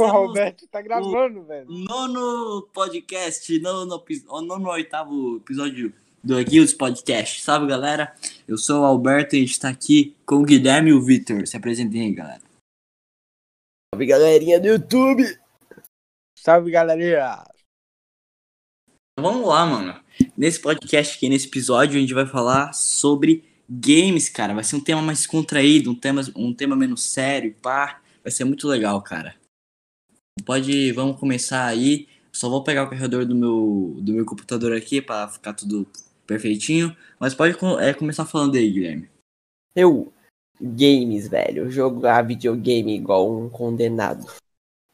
começamos Roberto, tá gravando, velho. o nono podcast, nono, o nono oitavo episódio do Guilds Podcast. Salve, galera? Eu sou o Alberto e a gente tá aqui com o Guilherme e o Vitor. Se apresentem aí, galera. Salve galerinha do YouTube! Salve, galerinha. Vamos lá, mano. Nesse podcast aqui, nesse episódio, a gente vai falar sobre games, cara. Vai ser um tema mais contraído, um tema, um tema menos sério, pá. Vai ser muito legal, cara. Pode, vamos começar aí. Só vou pegar o carregador do meu, do meu computador aqui pra ficar tudo perfeitinho. Mas pode é, começar falando aí, Guilherme. Eu, games, velho. Jogar videogame igual um condenado.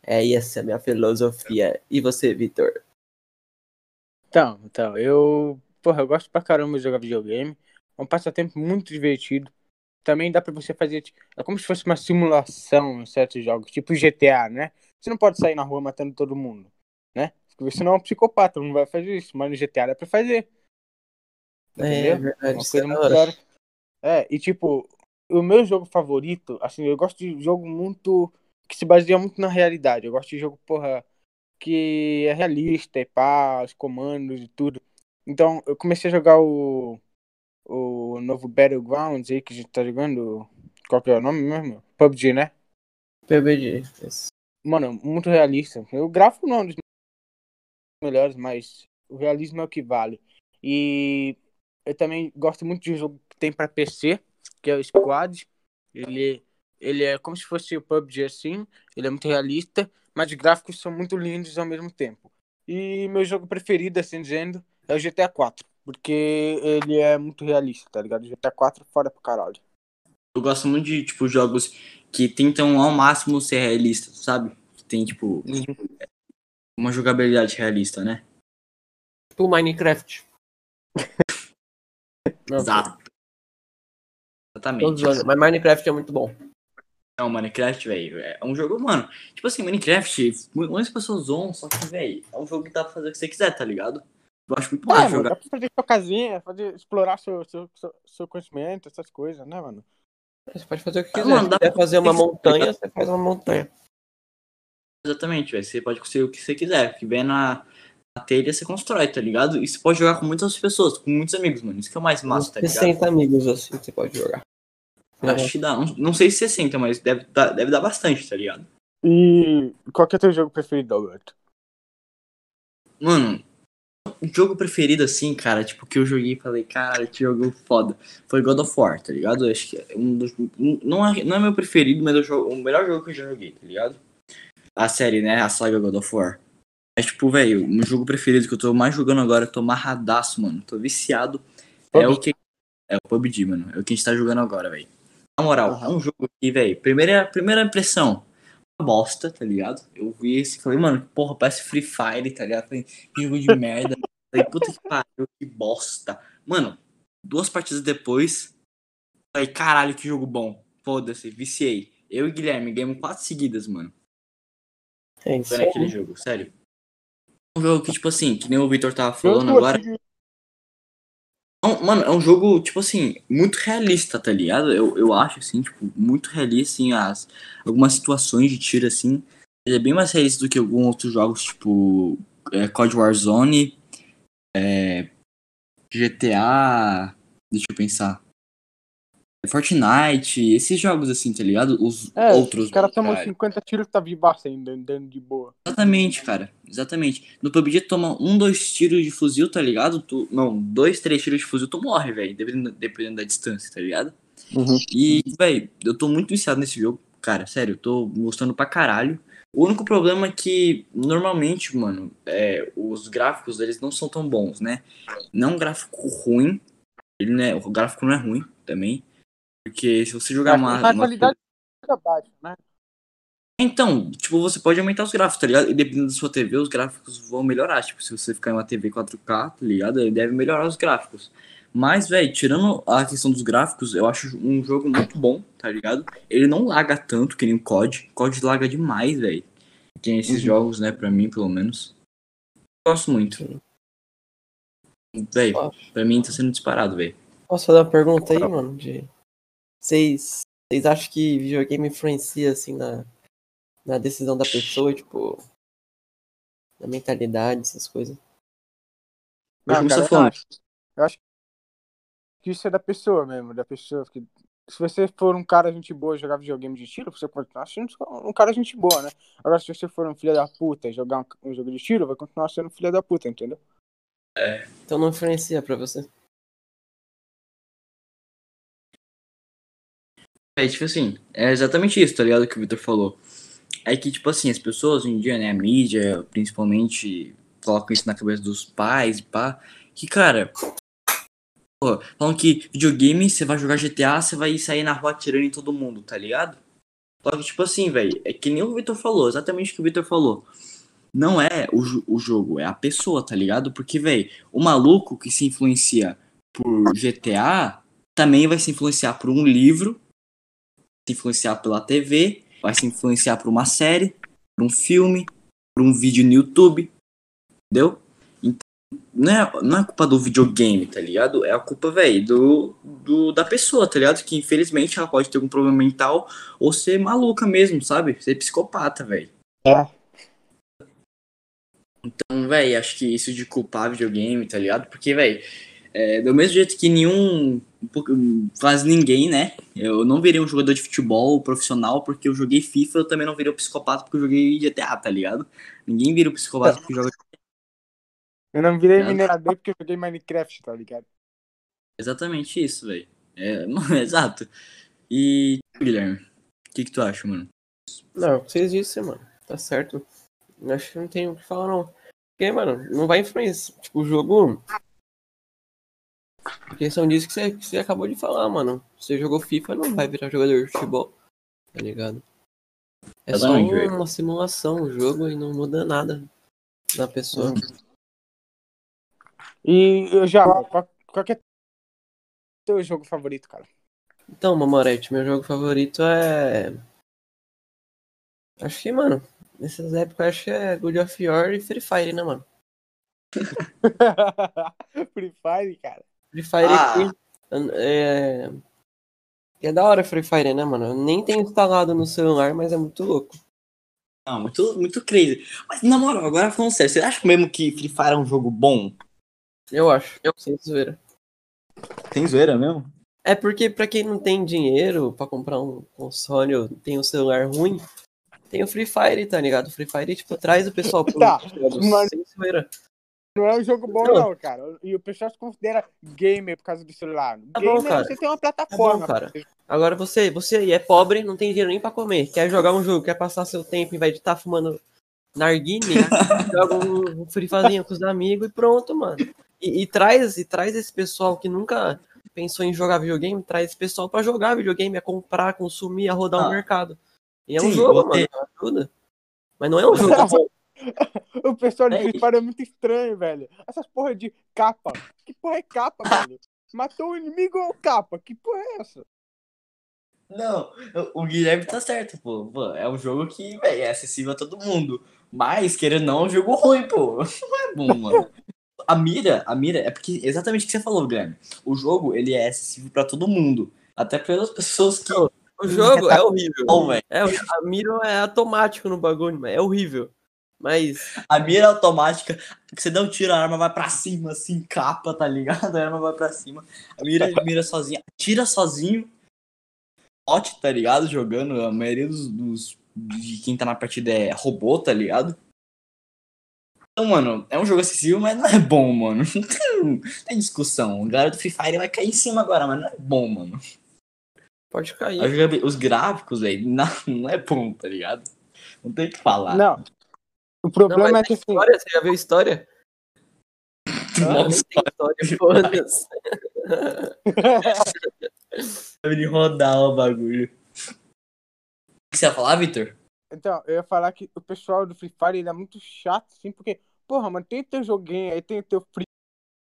É essa a minha filosofia. E você, Vitor? Então, então, eu. Porra, eu gosto pra caramba de jogar videogame. É um passatempo muito divertido. Também dá pra você fazer. É como se fosse uma simulação em certos jogos, tipo GTA, né? Você não pode sair na rua matando todo mundo, né? Porque senão é um psicopata, não vai fazer isso. Mas no GTA dá pra fazer. Entendeu? verdade. Uma isso coisa é muito hora. É, e tipo, o meu jogo favorito, assim, eu gosto de jogo muito. que se baseia muito na realidade. Eu gosto de jogo, porra, que é realista e pá, os comandos e tudo. Então, eu comecei a jogar o. o novo Battlegrounds aí que a gente tá jogando. Qual que é o nome mesmo? PUBG, né? PUBG. Isso. Mano, muito realista. O gráfico não é um dos melhores, mas o realismo é o que vale. E eu também gosto muito de um jogo que tem pra PC, que é o Squad. Ele, ele é como se fosse o PUBG assim, ele é muito realista, mas os gráficos são muito lindos ao mesmo tempo. E meu jogo preferido, assim dizendo, é o GTA 4, porque ele é muito realista, tá ligado? O GTA 4 é foda pro caralho. Eu gosto muito de, tipo, jogos que tentam ao máximo ser realistas, sabe? Tem, tipo, uma jogabilidade realista, né? Tipo Minecraft. Exato. Exatamente. Mas Minecraft é muito bom. Não, Minecraft, velho, é um jogo, mano. Tipo assim, Minecraft, muitas pessoas zoam, só que, velho, é um jogo que dá pra fazer o que você quiser, tá ligado? Eu acho muito É, massa mano, jogar. dá pra fazer sua casinha, fazer, explorar seu, seu, seu, seu conhecimento, essas coisas, né, mano? Você pode fazer o que Ah, quiser. mano, Se quiser fazer uma montanha, você faz uma montanha. Exatamente, velho. Você pode conseguir o que você quiser. Que vem na, na telha, você constrói, tá ligado? E você pode jogar com muitas pessoas, com muitos amigos, mano. Isso que é o mais massa, tá ligado? 60 amigos assim você pode jogar. Acho que dá. Não, não sei se 60, mas deve dar, deve dar bastante, tá ligado? E qual que é o teu jogo preferido, Alberto? Mano, o jogo preferido, assim, cara, tipo, que eu joguei e falei, caralho, que jogo foda. Foi God of War, tá ligado? Eu acho que é um dos. um- Não é, não é meu preferido, mas eu jogo, o melhor jogo que eu já joguei, tá ligado? A série, né? A saga God of War. Mas, tipo, velho, o meu jogo preferido que eu tô mais jogando agora, eu tô marradaço, mano. Tô viciado. É o que. É o PUBG, mano. É o que a gente tá jogando agora, velho. Na moral, é um jogo que, velho, primeira, primeira impressão, uma bosta, tá ligado? Eu vi esse e falei, mano, porra, parece Free Fire, tá ligado? Falei, que jogo de merda. Falei, puta que pariu, que bosta. Mano, duas partidas depois, falei, caralho, que jogo bom. Foda-se, viciei. Eu e Guilherme ganhamos quatro seguidas, mano. É isso Foi naquele jogo, sério. Um jogo que, tipo assim, que nem o Victor tava falando agora. Um- Mano, é um jogo, tipo assim, muito realista, tá ligado? Eu, eu acho, assim, tipo, muito realista, assim, as, algumas situações de tiro, assim. Ele é bem mais realista do que alguns outros jogos, tipo, é, COD Warzone, é, GTA, deixa eu pensar. Fortnite, esses jogos, assim, tá ligado? Os É, outros. os caras tomam caralho. 50 tiros e tá vivaço ainda, andando de boa. Exatamente, cara. Exatamente. No PUBG toma um, dois tiros de fuzil, tá ligado? Tu, não, dois, três tiros de fuzil, tu morre, velho. Dependendo, dependendo da distância, tá ligado? E, velho, eu tô muito viciado nesse jogo. Cara, sério, eu tô gostando pra caralho. O único problema é que, normalmente, mano, é, os gráficos deles não são tão bons, né? Não é um gráfico ruim. Ele não é, o gráfico não é ruim também. Porque se você jogar uma. a uma- qualidade é baixa, né? então, tipo, você pode aumentar os gráficos, tá ligado? E dependendo da sua TV, os gráficos vão melhorar. Tipo, se você ficar em uma TV 4K, tá ligado? Ele deve melhorar os gráficos. Mas, velho, tirando a questão dos gráficos, eu acho um jogo muito bom, tá ligado? Ele não laga tanto que nem o COD. O COD laga demais, velho. Tem esses Uhum. jogos, né, pra mim, pelo menos. Gosto muito. Velho, pra mim tá sendo disparado, velho. Posso fazer uma pergunta aí, mano? De... Vocês, vocês acham que videogame influencia, assim, na, na decisão da pessoa, tipo, na mentalidade, essas coisas? Mas como cara, você eu acho. Eu acho que isso é da pessoa mesmo, da pessoa. Que, se você for um cara gente boa e jogar videogame de tiro, você continua sendo um cara gente boa, né? Agora, se você for um filho da puta e jogar um, um jogo de tiro, vai continuar sendo um filho da puta, entendeu? Então não influencia pra você. É, tipo assim, é exatamente isso, tá ligado? Que o Victor falou. É que, tipo assim, as pessoas hoje em dia, né, a mídia, principalmente, colocam isso na cabeça dos pais e pá. Que, cara, pô, falam que videogame, você vai jogar GTA, você vai sair na rua atirando em todo mundo, tá ligado? Só que, tipo assim, velho, é que nem o Victor falou, exatamente o que o Victor falou. Não é o, o jogo, é a pessoa, tá ligado? Porque, velho, o maluco que se influencia por GTA também vai se influenciar por um livro se influenciar pela TV, vai se influenciar por uma série, por um filme, por um vídeo no YouTube, entendeu? Então, não é, não é culpa do videogame, tá ligado? É a culpa, velho, do, do, da pessoa, tá ligado? Que infelizmente ela pode ter algum problema mental ou ser maluca mesmo, sabe? Ser psicopata, velho. É. Então, velho, acho que isso de culpar videogame, tá ligado? Porque, velho, é, do mesmo jeito que nenhum, quase ninguém, né? Eu não virei um jogador de futebol profissional porque eu joguei FIFA, eu também não virei um psicopata porque eu joguei GTA, tá ligado? Ninguém vira um psicopata porque joga. Eu não virei Nada. minerador porque eu joguei Minecraft, tá ligado? Exatamente isso, velho. É, exato. E, Guilherme, o que, que tu acha, mano? Não, vocês disseram, mano. Tá certo. Eu Acho que não tem o que falar, não. Porque, mano, não vai influenciar. Tipo, o jogo. A questão disso que você, que você acabou de falar, mano. Você jogou FIFA, não vai virar jogador de futebol. Tá ligado? É só Exatamente, velho. uma simulação, o jogo, e não muda nada na pessoa. E eu já, qual, qual que é teu jogo favorito, cara? Então, Mamorete, meu jogo favorito é. Acho que, mano, nessas épocas acho que é God of War e Free Fire, né, mano? Free Fire, cara. Free Fire Ah. aqui. É... é da hora Free Fire, né, mano? Eu nem tenho instalado no celular, mas é muito louco. Não, muito, muito crazy. Mas, na moral, agora falando sério, você acha mesmo que Free Fire é um jogo bom? Eu acho. Eu sem zoeira. Tem zoeira mesmo? É porque pra quem não tem dinheiro pra comprar um console ou tem um celular ruim, tem o Free Fire, tá ligado? O Free Fire, tipo, traz o pessoal pro Tá, jogo mas- sem zoeira. Não é um jogo bom, Não. não, cara. E o pessoal se considera gamer por causa do celular. Tá gamer, bom, cara. você tem uma plataforma. Tá bom, você- Agora você, você aí é pobre, não tem dinheiro nem pra comer, quer jogar um jogo, quer passar seu tempo em vez de estar fumando narguile, joga um, um Free Firezinho com os amigos e pronto, mano. E, e traz, e traz esse pessoal que nunca pensou em jogar videogame, traz esse pessoal pra jogar videogame, a comprar, consumir, a rodar Ah. o mercado. E é Sim, um jogo, mano, ajuda. Mas não é um jogo bom. O pessoal de É Free Fire é muito estranho, velho. Essas porra de capa. Que porra é capa, velho? Matou o inimigo ou capa? Que porra é essa? Não, o Guilherme tá certo, pô. Pô, é um jogo que, velho, é acessível a todo mundo. Mas, querendo ou não, é um jogo ruim, pô. Não é bom, mano. A mira, a mira, é porque exatamente o que você falou, Guilherme. O jogo, ele é acessível pra todo mundo. Até pelas pessoas que. O jogo é horrível. Bom. É, a mira é automático no bagulho, mas é horrível. Mas A mira automática, que você dá um tiro, a arma vai pra cima, assim, capa, tá ligado? A arma vai pra cima. A mira mira sozinha, tira sozinho. Bot, tá ligado? Jogando. A maioria dos, dos- de quem tá na partida é robô, tá ligado? Então, mano, é um jogo acessível, mas não é bom, mano. Não tem, não tem discussão. O galera do Free Fire vai cair em cima agora, mas não é bom, mano. pode cair. Os gráficos, velho, não, não é bom, tá ligado? Não tem o que falar. Não. O Não, problema mas é que assim. História, você já viu a história? Nossa, história, foda-se. de rodar o bagulho. O que você ia falar, Vitor? Então, eu ia falar que o pessoal do Free Fire ele é muito chato, assim, porque, porra, mano, tem teu joguinho aí, tem teu Free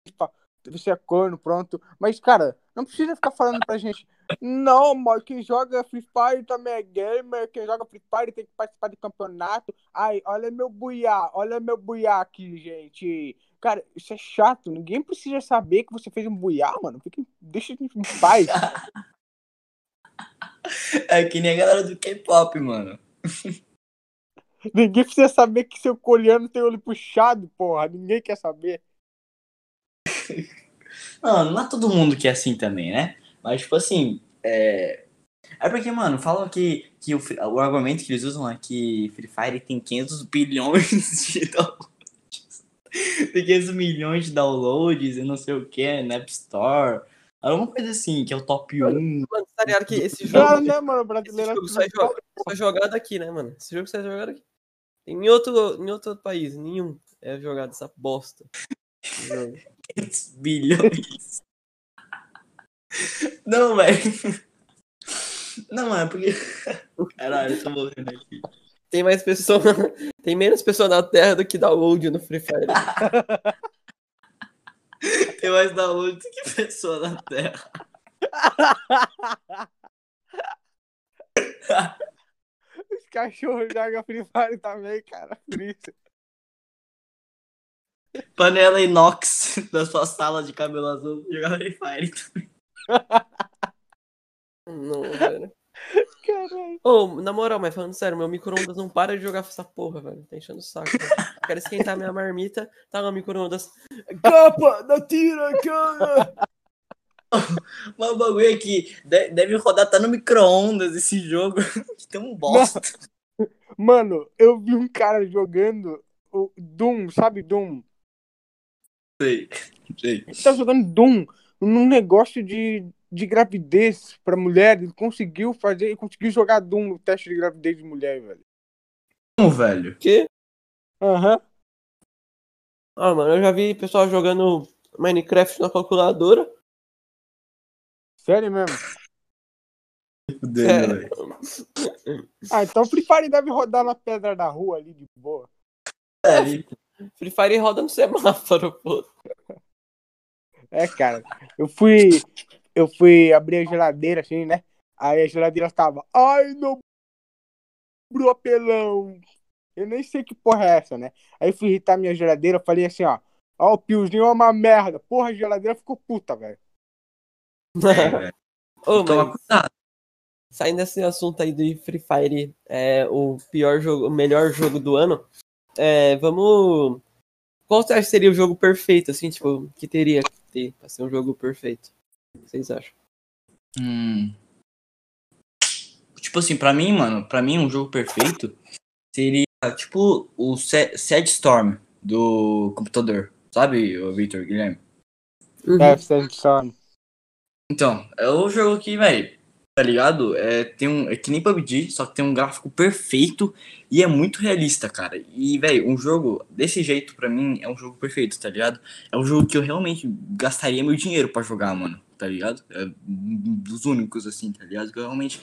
Fire, você é corno, pronto. Mas, cara, não precisa ficar falando pra gente, não, mano, quem joga Free Fire também é gamer, quem joga Free Fire tem que participar de campeonato. Ai, olha meu buiá, olha meu buiá aqui, gente. Cara, isso é chato. Ninguém precisa saber que você fez um buiá, mano. Fica, deixa a gente em paz. É que nem a galera do K-pop, mano. Ninguém precisa saber que seu coreano tem olho puxado, porra. Ninguém quer saber. Não, não é todo mundo que é assim também, né? Mas, tipo assim, é. É porque, mano, falam que, que o, o argumento que eles usam é que Free Fire tem 500 bilhões de downloads. Tem 500 milhões de downloads e não sei o que, na App Store. Alguma coisa assim, que é o top 1. Mano, tá ligado que esse Não, jogo, né, mano? O esse brasileiro jogo só é, jo- só é jogado aqui, né, mano? Esse jogo só é jogado aqui. Em outro, em outro país, nenhum é jogado essa bosta. Esse jogo. 500 bilhões. Não, velho. Não, é porque. Caralho, eu tô morrendo aqui. Tem mais pessoas. Tem menos pessoas na Terra do que download no Free Fire. Tem mais download do que pessoa na Terra. Os cachorros jogam Free Fire também, cara. Por isso. Panela inox da sua sala de cabelo azul jogar Free Fire também. Não, velho. Caralho. Ô, na moral, mas falando sério, meu micro-ondas não para de jogar essa porra, velho. Tá enchendo o saco. velho. Quero esquentar minha marmita, tá no micro-ondas. Capa, não tira, cara! Mas o bagulho é que de- deve rodar tá no micro-ondas esse jogo. Que tem um bosta. Mano, eu vi um cara jogando o Doom, sabe Doom? Sei. Sei. Ele tá jogando Doom num negócio de, de gravidez pra mulher. Ele conseguiu fazer, ele conseguiu jogar Doom no teste de gravidez de mulher, velho. Como, velho? Que? Aham. Ah, mano, eu já vi pessoal jogando Minecraft na calculadora. Sério mesmo? Fudendo, É. velho. Ah, então Free Fire deve rodar na pedra da rua ali de boa. É, Free Fire roda no semáforo, pô. É, cara. Eu fui. Eu fui abrir a geladeira, assim, né? Aí a geladeira tava. Ai, meu bro apelão. Eu nem sei que porra é essa, né? Aí fui irritar minha geladeira, eu falei assim, ó. Ó, o piozinho é uma merda. Porra, a geladeira ficou puta, velho. é, velho. Ô, Toma cuidado. saindo desse assunto aí do Free Fire, é o pior jogo, o melhor jogo do ano. É, vamos. Qual você acha que seria o jogo perfeito, assim, tipo, que teria ter pra ser um jogo perfeito? O que vocês acham? Hum. Tipo assim, pra mim, mano, pra mim um jogo perfeito seria tipo o Se- Sad Storm do computador. Sabe, o Victor Guilherme? Uhum. É, Sandstorm. Então, é o jogo que, velho, tá ligado? É, tem um, é que nem PUBG, só que tem um gráfico perfeito e é muito realista, cara. E, velho, um jogo desse jeito, pra mim, é um jogo perfeito, tá ligado? É um jogo que eu realmente gastaria meu dinheiro pra jogar, mano, tá ligado? É um dos únicos, assim, tá ligado? Que eu realmente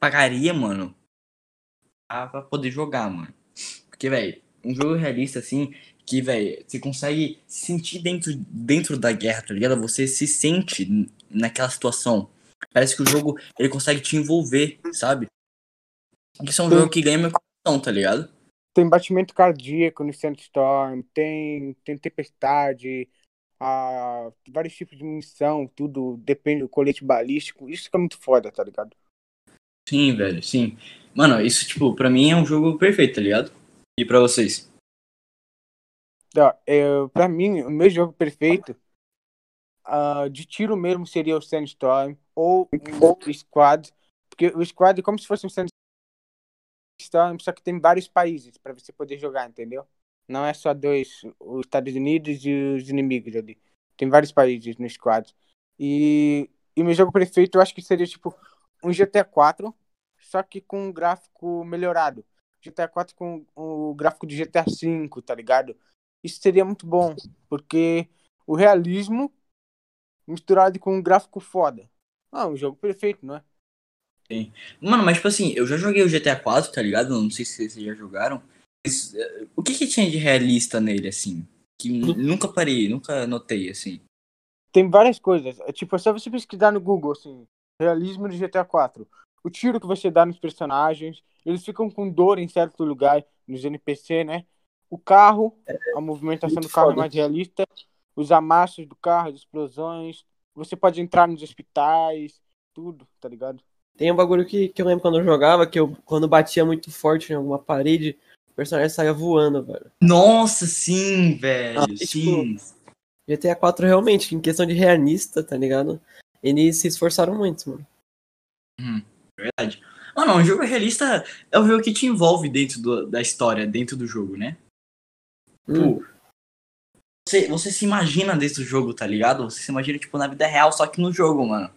pagaria, mano, pra, pra poder jogar, mano. Porque, velho, um jogo realista, assim, que, velho, você consegue se sentir dentro, dentro da guerra, tá ligado? Você se sente naquela situação. Parece que o jogo, ele consegue te envolver, sabe? Isso é um Sim. jogo que ganha meu coração, tá ligado? Tem batimento cardíaco no Sandstorm, tem, tem tempestade, ah, vários tipos de munição, tudo depende do colete balístico. Isso que é muito foda, tá ligado? Sim, velho, sim. Mano, isso, tipo, pra mim é um jogo perfeito, tá ligado? E pra vocês? Ó, eu, pra mim, o meu jogo perfeito ah, de tiro mesmo seria o Sandstorm ou o Squad. Porque o Squad é como se fosse um Sandstorm, só que tem vários países pra você poder jogar, entendeu? Não é só dois, os Estados Unidos e os inimigos ali. Tem vários países no Squad. E, e meu jogo perfeito eu acho que seria tipo um GTA 4, só que com um gráfico melhorado. GTA 4 com o gráfico de GTA 5, tá ligado? Isso seria muito bom, porque o realismo misturado com um gráfico foda. Ah, um jogo perfeito, não é? Mano, mas tipo assim, eu já joguei o GTA 4, tá ligado? Não sei se vocês já jogaram. Mas, eh, o que que tinha de realista nele, assim? Que n- nunca parei, nunca notei, assim. Tem várias coisas. É tipo, é só você pesquisar no Google, assim, realismo de GTA 4. O tiro que você dá nos personagens, eles ficam com dor em certo lugar, nos NPC, né? o carro, a movimentação do carro é foda. mais realista, os amassos do carro, as explosões. Você pode entrar nos hospitais, tudo, tá ligado? Tem um bagulho que, que eu lembro quando eu jogava, que eu, quando batia muito forte em alguma parede, o personagem saía voando, velho. Nossa, sim, velho. Ah, e, sim. GTA 4 realmente, em questão de realista, tá ligado? Eles se esforçaram muito, mano. Verdade. Mano, um jogo realista é o jogo que te envolve dentro do- da história, dentro do jogo, né? Hum. Tipo, você, você se imagina dentro do jogo, tá ligado? Você se imagina, tipo, na vida real, só que no jogo, mano.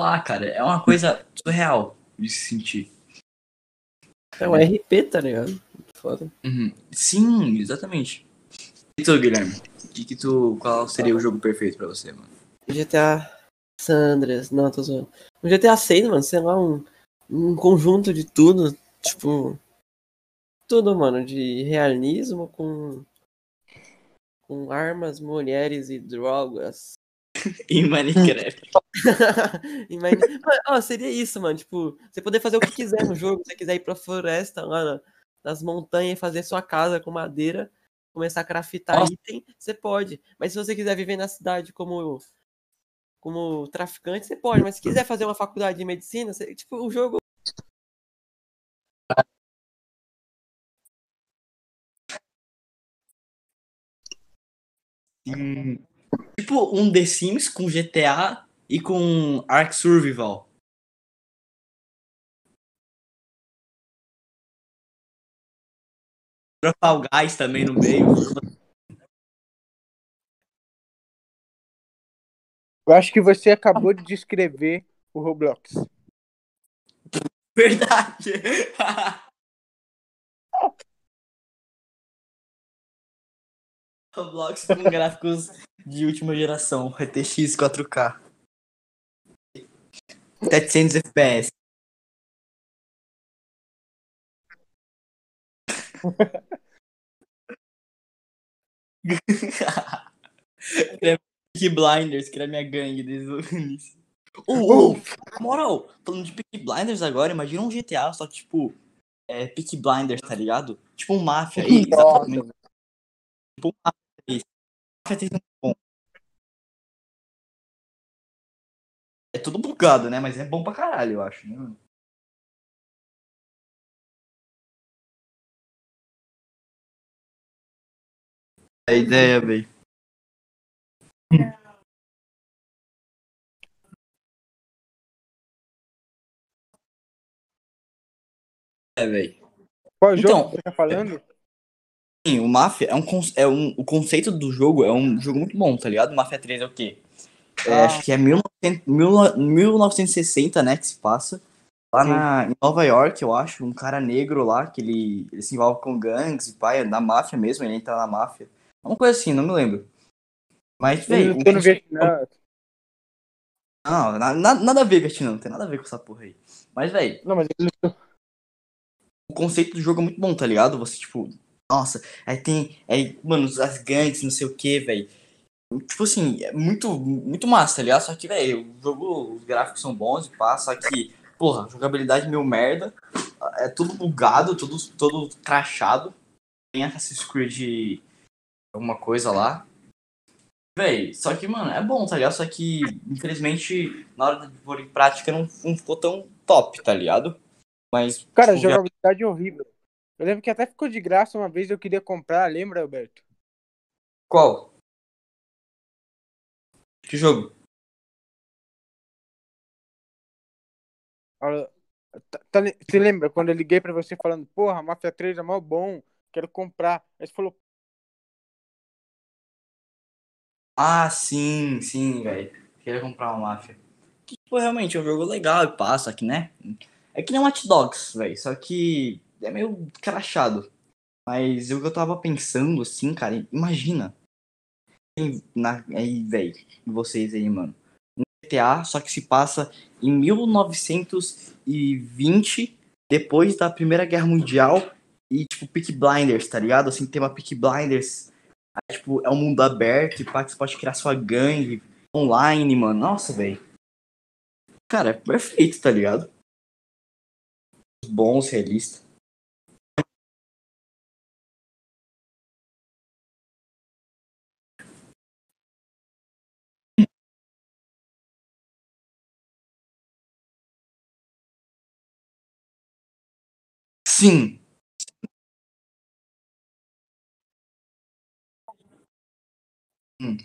Ah, cara, é uma coisa surreal de se sentir. É um RP, tá ligado? Foda. Uhum. Sim, exatamente. E tu, Guilherme? Que que tu, qual seria o jogo perfeito pra você, mano? GTA Sandras, não, tô zoando. O GTA 6, mano, sei lá, um, um conjunto de tudo, tipo. Tudo, mano, de realismo com. Com armas, mulheres e drogas. Em Minecraft. E ó, seria isso, mano. Tipo, você poder fazer o que quiser no jogo. Se você quiser ir pra floresta lá na- nas montanhas e fazer sua casa com madeira, começar a craftar Nossa. item, você pode. Mas se você quiser viver na cidade como, como traficante, você pode. Mas se quiser fazer uma faculdade de medicina, você- tipo, o jogo. Tipo, um The Sims com GTA e com Ark Survival. Fall Guys também no meio. Eu acho que você acabou de descrever o Roblox. Verdade. Roblox com gráficos de última geração, RTX 4K. 700 FPS. Peaky Blinders, que era minha gangue desde o início. Ô, na moral, falando de Peaky Blinders agora, imagina um GTA, só que tipo, é Peaky Blinders, tá ligado? Tipo um Máfia aí, exatamente. Tipo um tem muito bom. É tudo bugado, né? Mas é bom pra caralho, eu acho, né? mano? A ideia, velho. É, velho. Qual Então, jogo que você tá falando? Sim, o Mafia é um, é um. O conceito do jogo é um jogo muito bom, tá ligado? O Mafia 3 é o quê? É, Ah. Acho que é 1900, 1960, né? Que se passa. Lá na, em Nova York, eu acho, um cara negro lá, que ele, ele se envolve com gangues e pai, da máfia mesmo, ele entra na máfia. Uma coisa assim, não me lembro. Mas, velho. no Vietnã. Não, na- na- nada a ver, Vietnã, não tem nada a ver com essa porra aí. Mas, velho, Não, mas ele o conceito do jogo é muito bom, tá ligado? Você, tipo, nossa, aí tem, aí, mano, as gangues, não sei o que, velho. Tipo assim, é muito, muito massa, tá ligado? Só que, velho, o jogo, os gráficos são bons e pá, só que, porra, jogabilidade meio merda. É tudo bugado, tudo, todo crachado. Tem Assassin's Creed alguma coisa lá. Véi, só que, mano, é bom, tá ligado? Só que, infelizmente, na hora de pôr em prática não, não ficou tão top, tá ligado? Mas. Cara, tipo, jogabilidade é horrível. Eu lembro que até ficou de graça uma vez eu queria comprar, lembra, Alberto? Qual? Que jogo? Olha, tá- tá le- Você lembra quando eu liguei pra você falando, porra, Mafia 3 é mó bom, quero comprar. Aí você falou, Ah, sim, sim, velho. Queria comprar uma máfia. Que, tipo, realmente é um jogo legal e passa aqui, né? É que nem Watch Dogs, velho. Só que é meio crachado. Mas o que eu tava pensando, assim, cara, imagina. Na, aí, velho, vocês aí, mano. Um GTA, só que se passa em 1920, depois da Primeira Guerra Mundial. E, tipo, Peak Blinders, tá ligado? Assim, tem uma Peak Blinders Aí, tipo, é um mundo aberto e pá, que você pode criar sua gangue online, mano. Nossa, velho. Cara, é perfeito, tá ligado? Bons, realistas. Sim. Hum.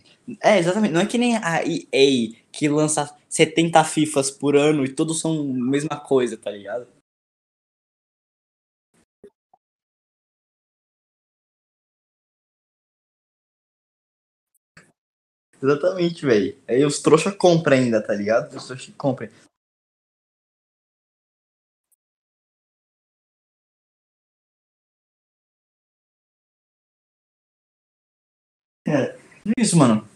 É, exatamente. Não é que nem a EA que lança 70 FIFAs por ano e todos são a mesma coisa, tá ligado? Exatamente, velho. Aí os trouxa compram ainda, tá ligado? Os trouxa compram. É, isso, mano.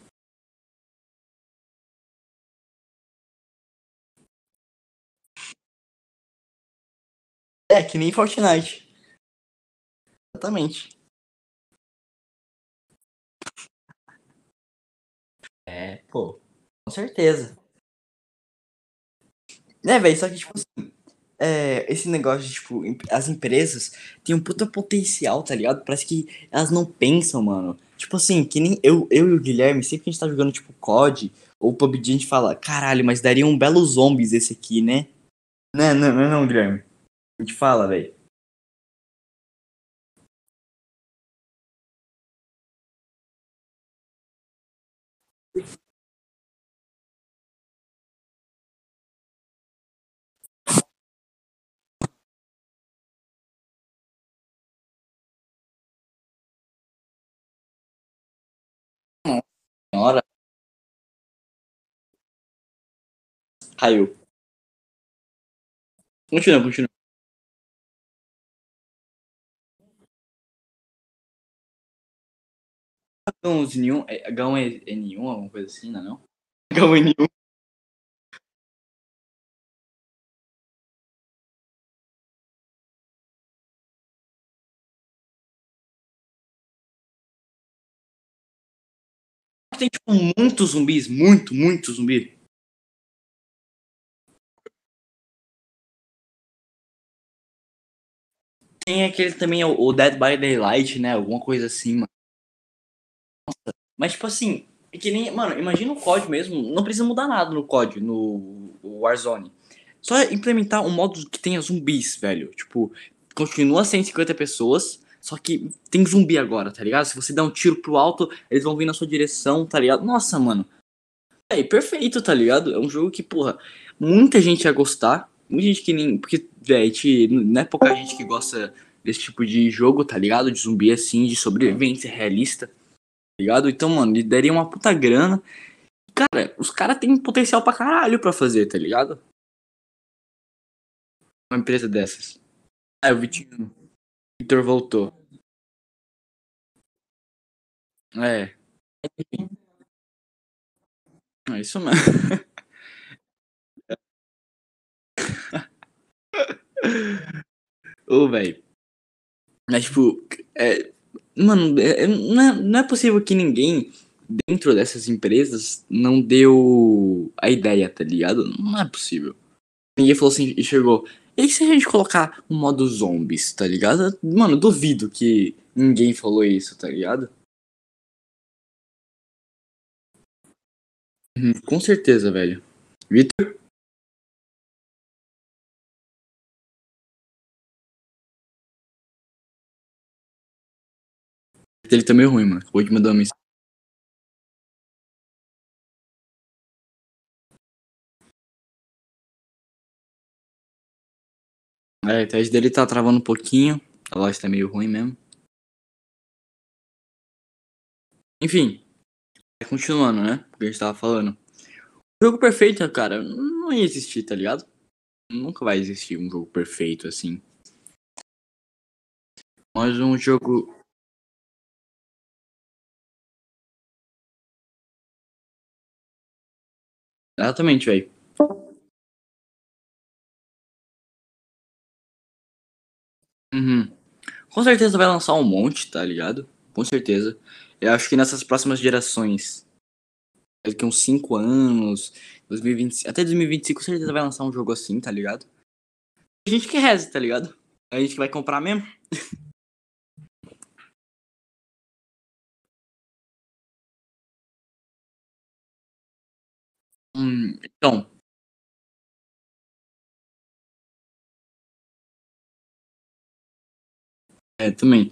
É, que nem Fortnite. Exatamente. É, pô, com certeza. É, velho, só que, tipo assim, é, esse negócio de, tipo, as empresas têm um puta potencial, tá ligado? Parece que elas não pensam, mano. Tipo assim, que nem eu, eu e o Guilherme, sempre que a gente tá jogando, tipo, COD ou PUBG, a gente fala, caralho, mas daria um belo zombies esse aqui, né? Não, não, não, não, Guilherme. A gente fala, velho. Senhora, caiu. Continua, continua. H1N1, é, H1N1, alguma coisa assim, não é não? H1N1. Tem, tipo, muitos zumbis, muito, muito zumbi. Tem aquele também, o Dead by Daylight, né? Alguma coisa assim, mano. Mas, tipo assim, é que nem. Mano, imagina o COD mesmo. Não precisa mudar nada no COD, no Warzone. Só implementar um modo que tenha zumbis, velho. Tipo, continua 150 pessoas, só que tem zumbi agora, tá ligado? Se você der um tiro pro alto, eles vão vir na sua direção, tá ligado? Nossa, mano. É perfeito, tá ligado? É um jogo que, porra, muita gente ia gostar. Muita gente que nem. Porque, velho, não é pouca gente que gosta desse tipo de jogo, tá ligado? De zumbi assim, de sobrevivência realista, tá ligado? Então, mano, ele daria uma puta grana. Cara, os caras têm potencial pra caralho pra fazer, tá ligado? Uma empresa dessas. Ah, o Vitinho. O Vitor voltou. É. É isso mesmo. Ô, velho. Mas, tipo, é, mano, é- é- não, é, não é possível que ninguém dentro dessas empresas não deu a ideia, tá ligado? Não é possível. Ninguém falou assim e chegou. E se a gente colocar um modo zombies, tá ligado? Mano, duvido que ninguém falou isso, tá ligado? Uhum, com certeza, velho. Vitor? Ele tá meio ruim, mano. Acabou de mandar uma mensagem. É, a internet dele tá travando um pouquinho. A voz tá meio ruim mesmo. Enfim, continuando, né? O que a gente tava falando. O jogo perfeito, cara, não ia existir, tá ligado? Nunca vai existir um jogo perfeito assim. Mas um jogo. Exatamente, velho. Com certeza vai lançar um monte, tá ligado? Com certeza. Eu acho que nessas próximas gerações, daqui uns 5 anos, 2025, até 2025, com certeza vai lançar um jogo assim, tá ligado? A gente que reza, tá ligado? A gente que vai comprar mesmo. Hum, então, É, também.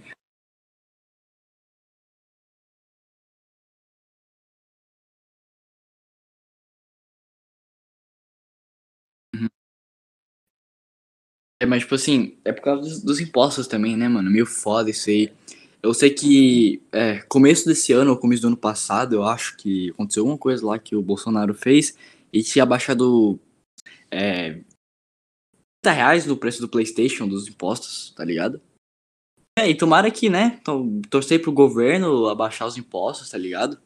Uhum. É, mas, tipo assim, é por causa dos, dos impostos também, né, mano? Meio foda isso aí. Eu sei que é, começo desse ano, ou começo do ano passado, eu acho que aconteceu alguma coisa lá que o Bolsonaro fez e tinha baixado é, 30 reais no preço do Playstation, dos impostos, tá ligado? É, e tomara que, né, então, torcer pro governo abaixar os impostos, tá ligado?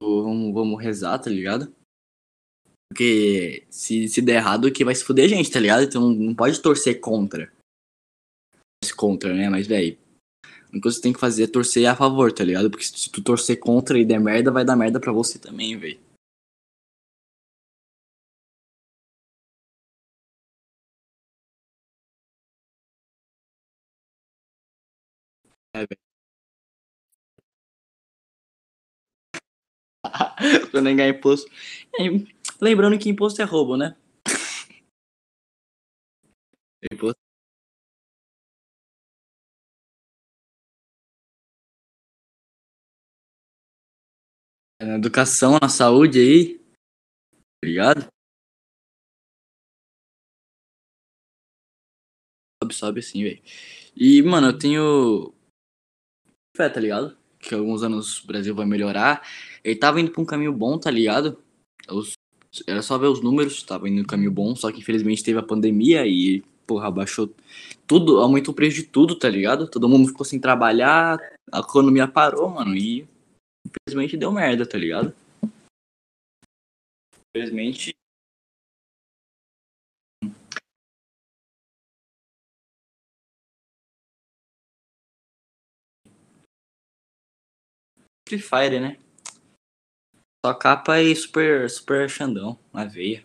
Vamos, vamos rezar, tá ligado? Porque se, se der errado, que vai se fuder a gente, tá ligado? Então não pode torcer contra. Contra, né? Mas, velho, a única coisa que você tem que fazer é torcer a favor, tá ligado? Porque se tu torcer contra e der merda, vai dar merda pra você também, velho. Velho. pra nem ganhar imposto. É, lembrando que imposto é roubo, né? Imposto. É Na educação, na saúde aí. Obrigado. Sobe, sobe assim, velho. E, mano, eu tenho fé, tá ligado? Que alguns anos o Brasil vai melhorar. Ele tava indo pra um caminho bom, tá ligado? Os- Era só ver os números, tava indo no caminho bom, só que infelizmente teve a pandemia e, porra, abaixou tudo, aumentou o preço de tudo, tá ligado? Todo mundo ficou sem trabalhar, a economia parou, mano, e infelizmente deu merda, tá ligado? Infelizmente. Free Fire, né? Só capa e super, super Xandão na veia.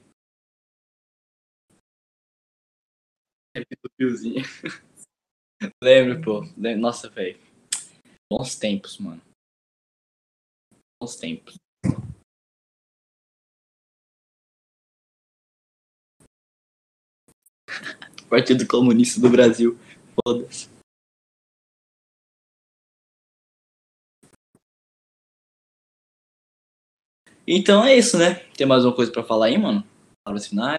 Fiozinho. Lembro, pô. Nossa, velho. Bons tempos, mano. Bons tempos. Partido Comunista do Brasil. Foda-se. Então é isso, né? Tem mais uma coisa pra falar aí, mano? Palavras finais.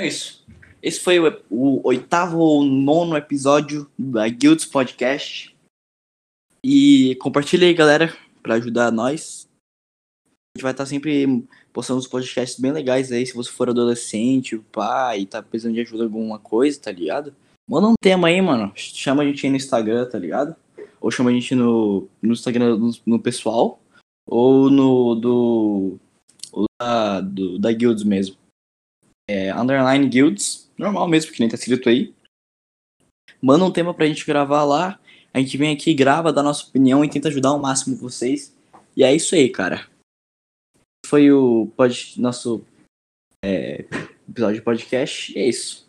É isso. Esse foi o, o oitavo ou nono episódio da Guilds Podcast. E compartilha aí, galera, pra ajudar nós. A gente vai estar sempre postando uns podcasts bem legais aí. Se você for adolescente, pai, tá precisando de ajuda em alguma coisa, tá ligado? Manda um tema aí, mano. Chama a gente aí no Instagram, tá ligado? Ou chama a gente no, no Instagram no, no pessoal. Ou no do. ou da, do, da Guilds mesmo. É, underline Guilds. Normal mesmo, que nem tá escrito aí. Manda um tema pra gente gravar lá. A gente vem aqui, grava, dá nossa opinião e tenta ajudar ao máximo vocês. E é isso aí, cara. Foi o pod, nosso é, episódio de podcast. E é isso.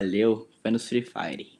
Valeu. Foi no Free Fire.